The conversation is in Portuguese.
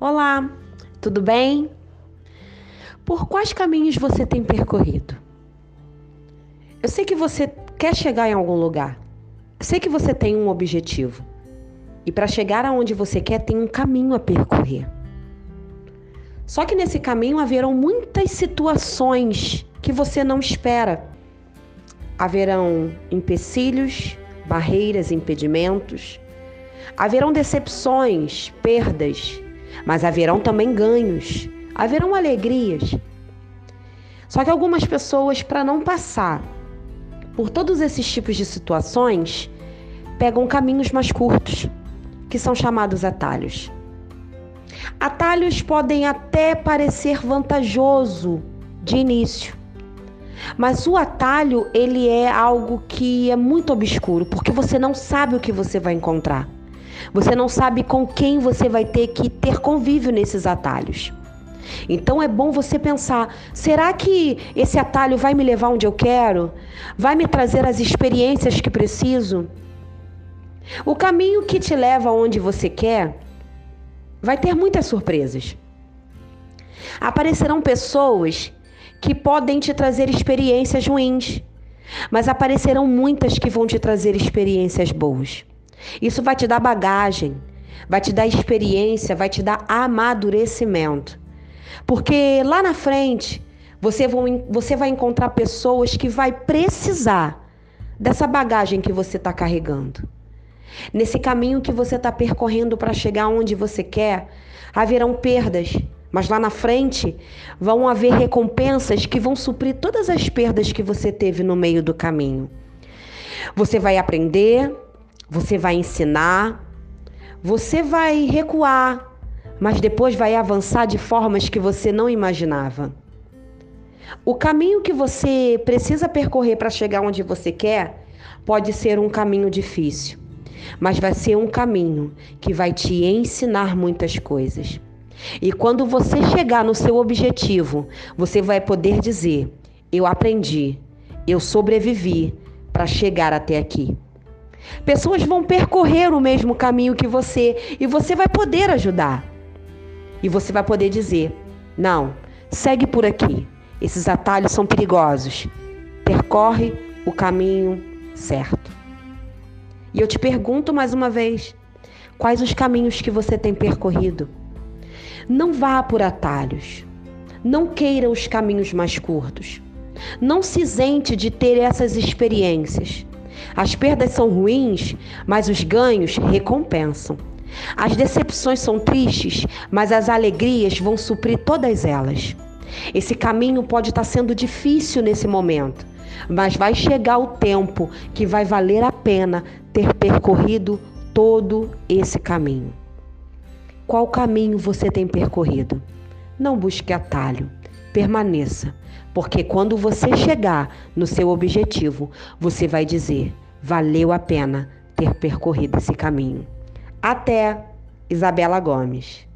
Olá, tudo bem? Por quais caminhos você tem percorrido? Eu sei que você quer chegar em algum lugar. Eu sei que você tem um objetivo. E para chegar aonde você quer, tem um caminho a percorrer. Só que nesse caminho haverão muitas situações que você não espera. Haverão empecilhos, barreiras, impedimentos. Haverão decepções, perdas, mas haverão também ganhos, haverão alegrias. Só que algumas pessoas, para não passar por todos esses tipos de situações, pegam caminhos mais curtos, que são chamados atalhos. Atalhos podem até parecer vantajoso de início, mas o atalho ele é algo que é muito obscuro, porque você não sabe o que você vai encontrar. Você não sabe com quem você vai ter que ter convívio nesses atalhos. Então é bom você pensar: será que esse atalho vai me levar onde eu quero? Vai me trazer as experiências que preciso? O caminho que te leva onde você quer vai ter muitas surpresas. Aparecerão pessoas que podem te trazer experiências ruins, mas aparecerão muitas que vão te trazer experiências boas. Isso vai te dar bagagem, vai te dar experiência, vai te dar amadurecimento. Porque lá na frente você, você vai encontrar pessoas que vai precisar dessa bagagem que você está carregando. Nesse caminho que você está percorrendo para chegar onde você quer, haverão perdas, mas lá na frente vão haver recompensas que vão suprir todas as perdas que você teve no meio do caminho. Você vai aprender, você vai ensinar, você vai recuar, mas depois vai avançar de formas que você não imaginava. O caminho que você precisa percorrer para chegar onde você quer pode ser um caminho difícil, mas vai ser um caminho que vai te ensinar muitas coisas. E quando você chegar no seu objetivo, você vai poder dizer: Eu aprendi, eu sobrevivi para chegar até aqui. Pessoas vão percorrer o mesmo caminho que você e você vai poder ajudar. E você vai poder dizer: não, segue por aqui. Esses atalhos são perigosos. Percorre o caminho certo. E eu te pergunto mais uma vez: quais os caminhos que você tem percorrido? Não vá por atalhos. Não queira os caminhos mais curtos. Não se isente de ter essas experiências. As perdas são ruins, mas os ganhos recompensam. As decepções são tristes, mas as alegrias vão suprir todas elas. Esse caminho pode estar sendo difícil nesse momento, mas vai chegar o tempo que vai valer a pena ter percorrido todo esse caminho. Qual caminho você tem percorrido? Não busque atalho, permaneça, porque quando você chegar no seu objetivo, você vai dizer: valeu a pena ter percorrido esse caminho. Até Isabela Gomes.